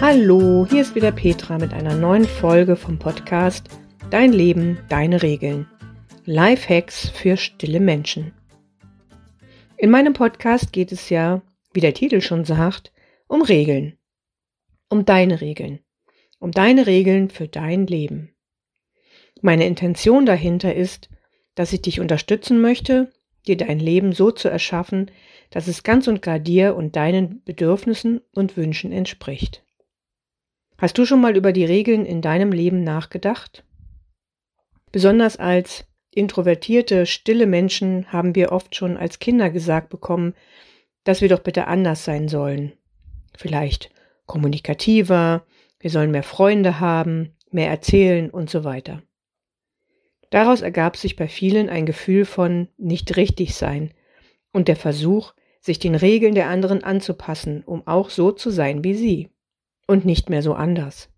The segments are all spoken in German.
Hallo, hier ist wieder Petra mit einer neuen Folge vom Podcast Dein Leben, deine Regeln. Lifehacks für stille Menschen. In meinem Podcast geht es ja, wie der Titel schon sagt, um Regeln. Um deine Regeln. Um deine Regeln für dein Leben. Meine Intention dahinter ist, dass ich dich unterstützen möchte, dir dein Leben so zu erschaffen, dass es ganz und gar dir und deinen Bedürfnissen und Wünschen entspricht. Hast du schon mal über die Regeln in deinem Leben nachgedacht? Besonders als introvertierte, stille Menschen haben wir oft schon als Kinder gesagt bekommen, dass wir doch bitte anders sein sollen. Vielleicht kommunikativer, wir sollen mehr Freunde haben, mehr erzählen und so weiter. Daraus ergab sich bei vielen ein Gefühl von nicht richtig sein und der Versuch, sich den Regeln der anderen anzupassen, um auch so zu sein wie sie und nicht mehr so anders.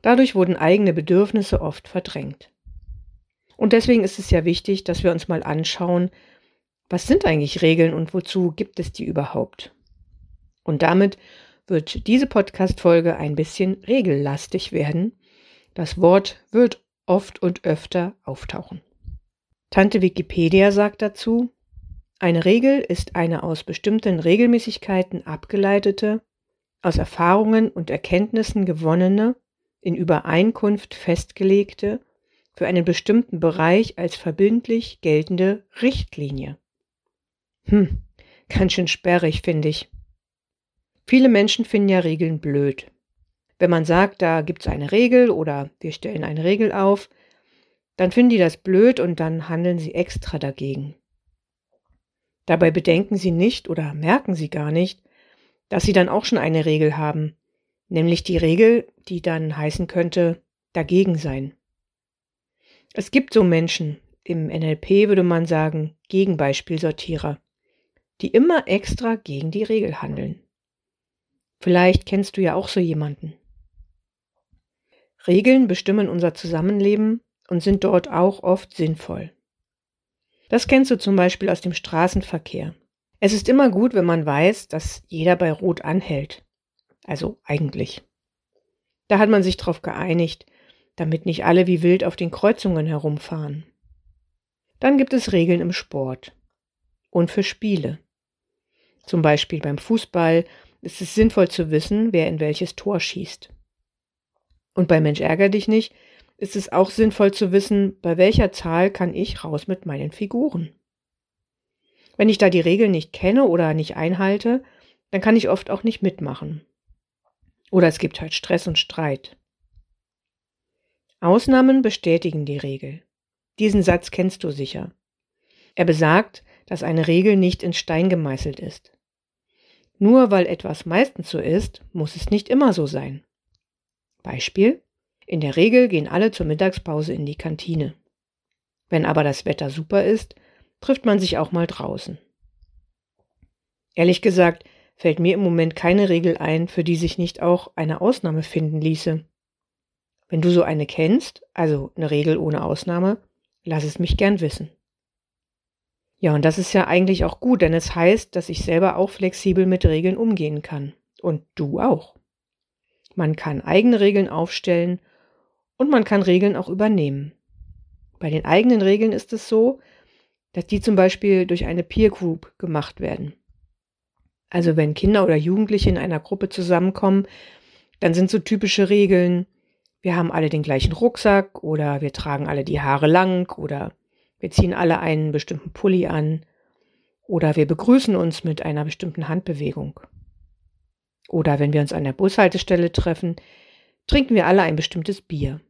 Dadurch wurden eigene Bedürfnisse oft verdrängt. Und deswegen ist es ja wichtig, dass wir uns mal anschauen, was sind eigentlich Regeln und wozu gibt es die überhaupt? Und damit wird diese Podcast-Folge ein bisschen regellastig werden. Das Wort wird oft und öfter auftauchen. Tante Wikipedia sagt dazu, eine Regel ist eine aus bestimmten Regelmäßigkeiten abgeleitete, aus Erfahrungen und Erkenntnissen gewonnene, in Übereinkunft festgelegte, für einen bestimmten Bereich als verbindlich geltende Richtlinie. Hm, ganz schön sperrig, finde ich. Viele Menschen finden ja Regeln blöd. Wenn man sagt, da gibt es eine Regel oder wir stellen eine Regel auf, dann finden die das blöd und dann handeln sie extra dagegen. Dabei bedenken sie nicht oder merken sie gar nicht, dass sie dann auch schon eine Regel haben, nämlich die Regel, die dann heißen könnte, dagegen sein. Es gibt so Menschen, im NLP würde man sagen Gegenbeispielsortierer, die immer extra gegen die Regel handeln. Vielleicht kennst du ja auch so jemanden. Regeln bestimmen unser Zusammenleben und sind dort auch oft sinnvoll. Das kennst du zum Beispiel aus dem Straßenverkehr. Es ist immer gut, wenn man weiß, dass jeder bei Rot anhält. Also eigentlich. Da hat man sich darauf geeinigt, damit nicht alle wie wild auf den Kreuzungen herumfahren. Dann gibt es Regeln im Sport und für Spiele. Zum Beispiel beim Fußball ist es sinnvoll zu wissen, wer in welches Tor schießt. Und bei Mensch ärger dich nicht ist es auch sinnvoll zu wissen, bei welcher Zahl kann ich raus mit meinen Figuren. Wenn ich da die Regeln nicht kenne oder nicht einhalte, dann kann ich oft auch nicht mitmachen. Oder es gibt halt Stress und Streit. Ausnahmen bestätigen die Regel. Diesen Satz kennst du sicher. Er besagt, dass eine Regel nicht in Stein gemeißelt ist. Nur weil etwas meistens so ist, muss es nicht immer so sein. Beispiel in der Regel gehen alle zur Mittagspause in die Kantine. Wenn aber das Wetter super ist, trifft man sich auch mal draußen. Ehrlich gesagt, fällt mir im Moment keine Regel ein, für die sich nicht auch eine Ausnahme finden ließe. Wenn du so eine kennst, also eine Regel ohne Ausnahme, lass es mich gern wissen. Ja, und das ist ja eigentlich auch gut, denn es heißt, dass ich selber auch flexibel mit Regeln umgehen kann. Und du auch. Man kann eigene Regeln aufstellen und man kann Regeln auch übernehmen. Bei den eigenen Regeln ist es so, dass die zum Beispiel durch eine Peer Group gemacht werden. Also wenn Kinder oder Jugendliche in einer Gruppe zusammenkommen, dann sind so typische Regeln, wir haben alle den gleichen Rucksack oder wir tragen alle die Haare lang oder wir ziehen alle einen bestimmten Pulli an oder wir begrüßen uns mit einer bestimmten Handbewegung. Oder wenn wir uns an der Bushaltestelle treffen, trinken wir alle ein bestimmtes Bier.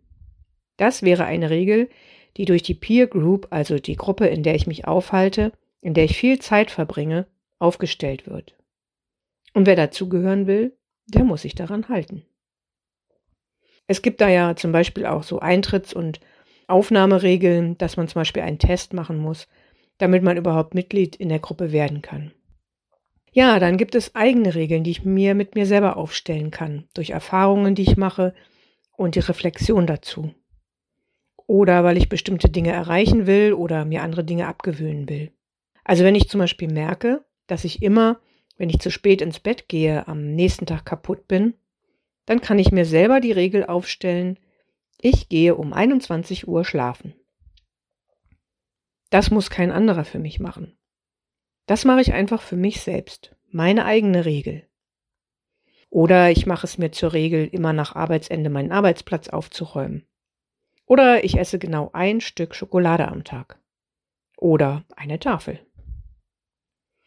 Das wäre eine Regel, die durch die Peer Group, also die Gruppe, in der ich mich aufhalte, in der ich viel Zeit verbringe, aufgestellt wird. Und wer dazugehören will, der muss sich daran halten. Es gibt da ja zum Beispiel auch so Eintritts- und Aufnahmeregeln, dass man zum Beispiel einen Test machen muss, damit man überhaupt Mitglied in der Gruppe werden kann. Ja, dann gibt es eigene Regeln, die ich mir mit mir selber aufstellen kann, durch Erfahrungen, die ich mache und die Reflexion dazu oder weil ich bestimmte Dinge erreichen will oder mir andere Dinge abgewöhnen will. Also wenn ich zum Beispiel merke, dass ich immer, wenn ich zu spät ins Bett gehe, am nächsten Tag kaputt bin, dann kann ich mir selber die Regel aufstellen, ich gehe um 21 Uhr schlafen. Das muss kein anderer für mich machen. Das mache ich einfach für mich selbst, meine eigene Regel. Oder ich mache es mir zur Regel, immer nach Arbeitsende meinen Arbeitsplatz aufzuräumen. Oder ich esse genau ein Stück Schokolade am Tag. Oder eine Tafel.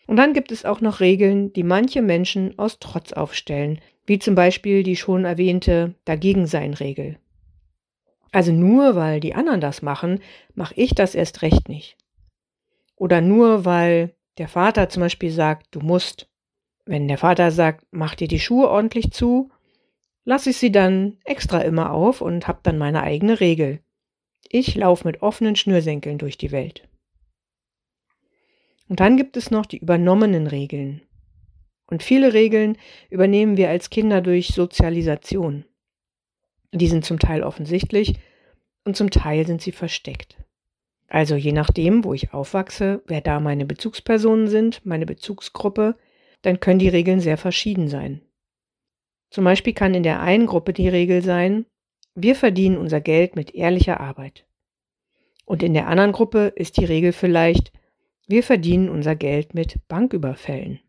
Und dann gibt es auch noch Regeln, die manche Menschen aus Trotz aufstellen, wie zum Beispiel die schon erwähnte Dagegensein-Regel. Also nur weil die anderen das machen, mache ich das erst recht nicht. Oder nur weil der Vater zum Beispiel sagt, du musst. Wenn der Vater sagt, mach dir die Schuhe ordentlich zu, lasse ich sie dann extra immer auf und habe dann meine eigene Regel. Ich laufe mit offenen Schnürsenkeln durch die Welt. Und dann gibt es noch die übernommenen Regeln. Und viele Regeln übernehmen wir als Kinder durch Sozialisation. Die sind zum Teil offensichtlich und zum Teil sind sie versteckt. Also je nachdem, wo ich aufwachse, wer da meine Bezugspersonen sind, meine Bezugsgruppe, dann können die Regeln sehr verschieden sein. Zum Beispiel kann in der einen Gruppe die Regel sein, wir verdienen unser Geld mit ehrlicher Arbeit. Und in der anderen Gruppe ist die Regel vielleicht, wir verdienen unser Geld mit Banküberfällen.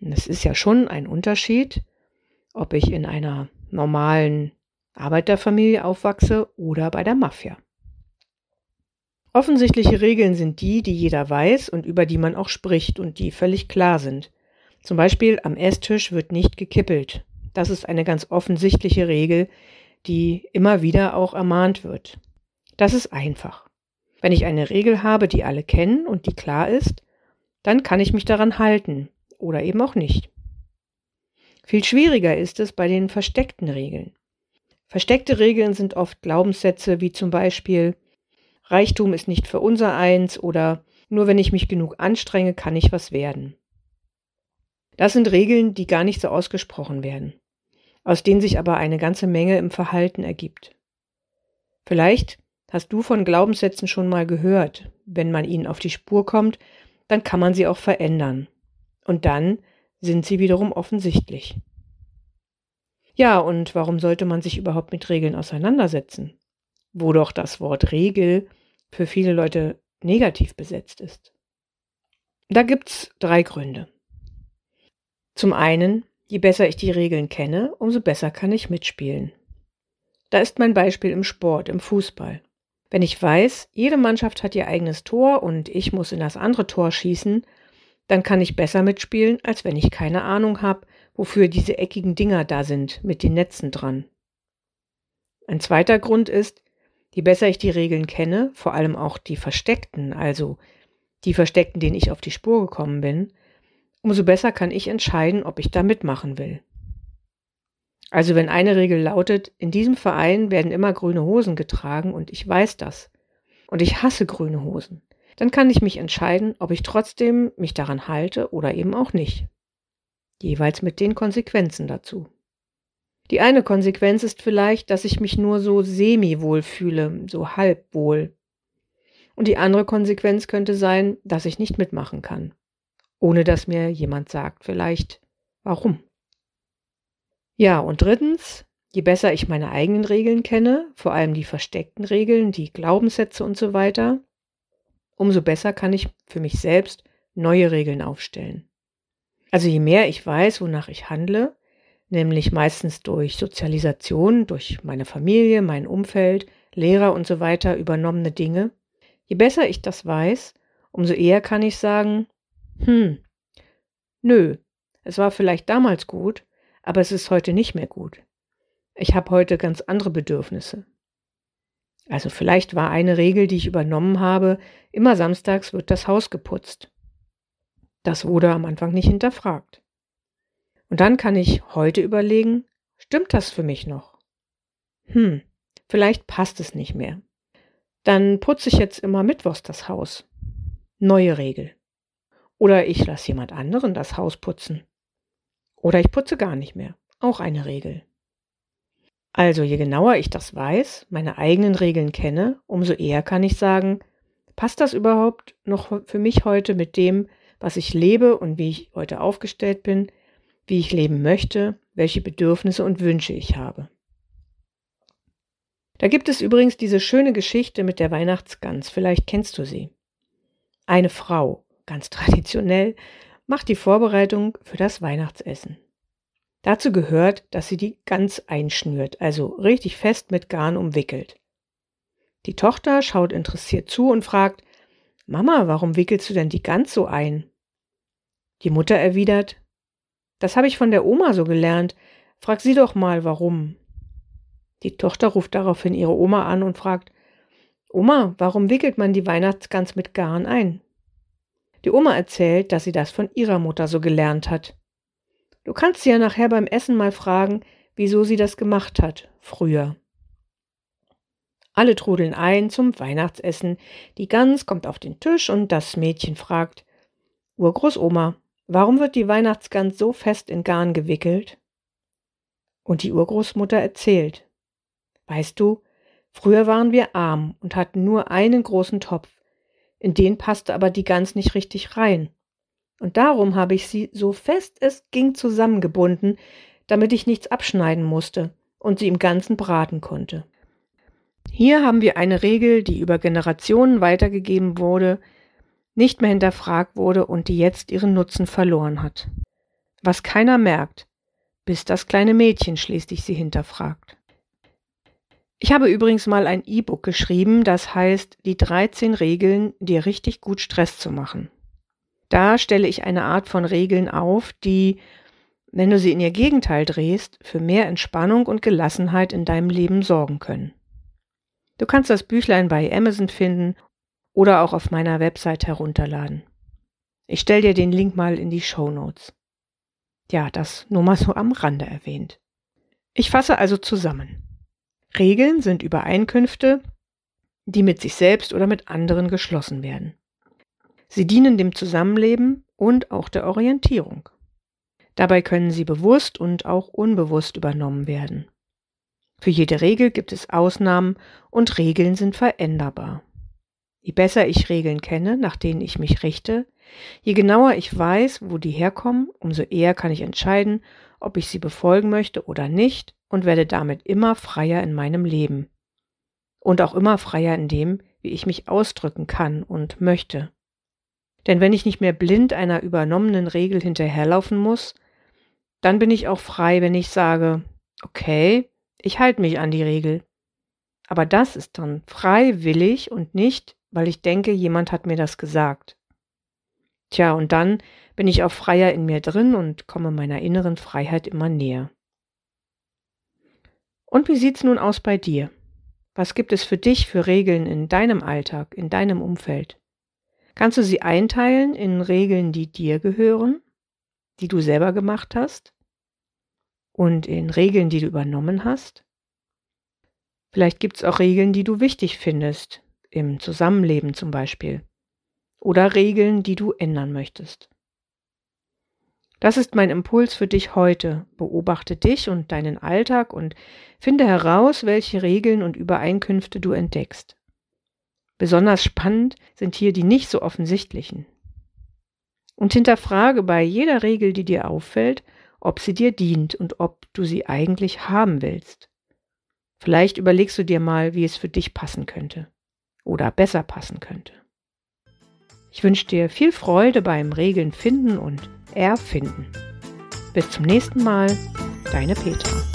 Es ist ja schon ein Unterschied, ob ich in einer normalen Arbeiterfamilie aufwachse oder bei der Mafia. Offensichtliche Regeln sind die, die jeder weiß und über die man auch spricht und die völlig klar sind. Zum Beispiel am Esstisch wird nicht gekippelt. Das ist eine ganz offensichtliche Regel, die immer wieder auch ermahnt wird. Das ist einfach. Wenn ich eine Regel habe, die alle kennen und die klar ist, dann kann ich mich daran halten oder eben auch nicht. Viel schwieriger ist es bei den versteckten Regeln. Versteckte Regeln sind oft Glaubenssätze wie zum Beispiel Reichtum ist nicht für unser eins oder nur wenn ich mich genug anstrenge, kann ich was werden. Das sind Regeln, die gar nicht so ausgesprochen werden, aus denen sich aber eine ganze Menge im Verhalten ergibt. Vielleicht hast du von Glaubenssätzen schon mal gehört. Wenn man ihnen auf die Spur kommt, dann kann man sie auch verändern. Und dann sind sie wiederum offensichtlich. Ja, und warum sollte man sich überhaupt mit Regeln auseinandersetzen? wo doch das Wort Regel für viele Leute negativ besetzt ist. Da gibt's drei Gründe. Zum einen, je besser ich die Regeln kenne, umso besser kann ich mitspielen. Da ist mein Beispiel im Sport, im Fußball. Wenn ich weiß, jede Mannschaft hat ihr eigenes Tor und ich muss in das andere Tor schießen, dann kann ich besser mitspielen, als wenn ich keine Ahnung habe, wofür diese eckigen Dinger da sind mit den Netzen dran. Ein zweiter Grund ist, Je besser ich die Regeln kenne, vor allem auch die versteckten, also die versteckten, denen ich auf die Spur gekommen bin, umso besser kann ich entscheiden, ob ich da mitmachen will. Also wenn eine Regel lautet, in diesem Verein werden immer grüne Hosen getragen und ich weiß das und ich hasse grüne Hosen, dann kann ich mich entscheiden, ob ich trotzdem mich daran halte oder eben auch nicht. Jeweils mit den Konsequenzen dazu. Die eine Konsequenz ist vielleicht, dass ich mich nur so semi-wohl fühle, so halb wohl. Und die andere Konsequenz könnte sein, dass ich nicht mitmachen kann, ohne dass mir jemand sagt vielleicht, warum. Ja, und drittens, je besser ich meine eigenen Regeln kenne, vor allem die versteckten Regeln, die Glaubenssätze und so weiter, umso besser kann ich für mich selbst neue Regeln aufstellen. Also je mehr ich weiß, wonach ich handle, nämlich meistens durch Sozialisation, durch meine Familie, mein Umfeld, Lehrer und so weiter übernommene Dinge. Je besser ich das weiß, umso eher kann ich sagen, hm, nö, es war vielleicht damals gut, aber es ist heute nicht mehr gut. Ich habe heute ganz andere Bedürfnisse. Also vielleicht war eine Regel, die ich übernommen habe, immer samstags wird das Haus geputzt. Das wurde am Anfang nicht hinterfragt. Und dann kann ich heute überlegen, stimmt das für mich noch? Hm, vielleicht passt es nicht mehr. Dann putze ich jetzt immer mittwochs das Haus. Neue Regel. Oder ich lasse jemand anderen das Haus putzen. Oder ich putze gar nicht mehr. Auch eine Regel. Also je genauer ich das weiß, meine eigenen Regeln kenne, umso eher kann ich sagen, passt das überhaupt noch für mich heute mit dem, was ich lebe und wie ich heute aufgestellt bin, wie ich leben möchte welche Bedürfnisse und Wünsche ich habe. Da gibt es übrigens diese schöne Geschichte mit der Weihnachtsgans, vielleicht kennst du sie. Eine Frau, ganz traditionell, macht die Vorbereitung für das Weihnachtsessen. Dazu gehört, dass sie die Gans einschnürt, also richtig fest mit Garn umwickelt. Die Tochter schaut interessiert zu und fragt, Mama, warum wickelst du denn die Gans so ein? Die Mutter erwidert, das habe ich von der Oma so gelernt. Frag sie doch mal, warum. Die Tochter ruft daraufhin ihre Oma an und fragt, Oma, warum wickelt man die Weihnachtsgans mit Garn ein? Die Oma erzählt, dass sie das von ihrer Mutter so gelernt hat. Du kannst sie ja nachher beim Essen mal fragen, wieso sie das gemacht hat, früher. Alle trudeln ein zum Weihnachtsessen. Die Gans kommt auf den Tisch und das Mädchen fragt, Urgroßoma, warum wird die Weihnachtsgans so fest in Garn gewickelt? Und die Urgroßmutter erzählt, Weißt du, früher waren wir arm und hatten nur einen großen Topf. In den passte aber die Gans nicht richtig rein. Und darum habe ich sie so fest es ging zusammengebunden, damit ich nichts abschneiden musste und sie im Ganzen braten konnte. Hier haben wir eine Regel, die über Generationen weitergegeben wurde, nicht mehr hinterfragt wurde und die jetzt ihren Nutzen verloren hat. Was keiner merkt, bis das kleine Mädchen schließlich sie hinterfragt. Ich habe übrigens mal ein E-Book geschrieben, das heißt Die 13 Regeln, dir richtig gut Stress zu machen. Da stelle ich eine Art von Regeln auf, die, wenn du sie in ihr Gegenteil drehst, für mehr Entspannung und Gelassenheit in deinem Leben sorgen können. Du kannst das Büchlein bei Amazon finden oder auch auf meiner Website herunterladen. Ich stelle dir den Link mal in die Show Notes. Ja, das nur mal so am Rande erwähnt. Ich fasse also zusammen. Regeln sind Übereinkünfte, die mit sich selbst oder mit anderen geschlossen werden. Sie dienen dem Zusammenleben und auch der Orientierung. Dabei können sie bewusst und auch unbewusst übernommen werden. Für jede Regel gibt es Ausnahmen und Regeln sind veränderbar. Je besser ich Regeln kenne, nach denen ich mich richte, je genauer ich weiß, wo die herkommen, umso eher kann ich entscheiden, ob ich sie befolgen möchte oder nicht und werde damit immer freier in meinem Leben. Und auch immer freier in dem, wie ich mich ausdrücken kann und möchte. Denn wenn ich nicht mehr blind einer übernommenen Regel hinterherlaufen muss, dann bin ich auch frei, wenn ich sage, okay, ich halte mich an die Regel. Aber das ist dann freiwillig und nicht, weil ich denke, jemand hat mir das gesagt. Tja, und dann bin ich auch freier in mir drin und komme meiner inneren Freiheit immer näher. Und wie sieht's nun aus bei dir? Was gibt es für dich für Regeln in deinem Alltag, in deinem Umfeld? Kannst du sie einteilen in Regeln, die dir gehören, die du selber gemacht hast und in Regeln, die du übernommen hast? Vielleicht gibt es auch Regeln, die du wichtig findest, im Zusammenleben zum Beispiel, oder Regeln, die du ändern möchtest. Das ist mein Impuls für dich heute. Beobachte dich und deinen Alltag und finde heraus, welche Regeln und Übereinkünfte du entdeckst. Besonders spannend sind hier die nicht so offensichtlichen. Und hinterfrage bei jeder Regel, die dir auffällt, ob sie dir dient und ob du sie eigentlich haben willst. Vielleicht überlegst du dir mal, wie es für dich passen könnte oder besser passen könnte. Ich wünsche dir viel Freude beim Regeln finden und erfinden. Bis zum nächsten Mal, deine Petra.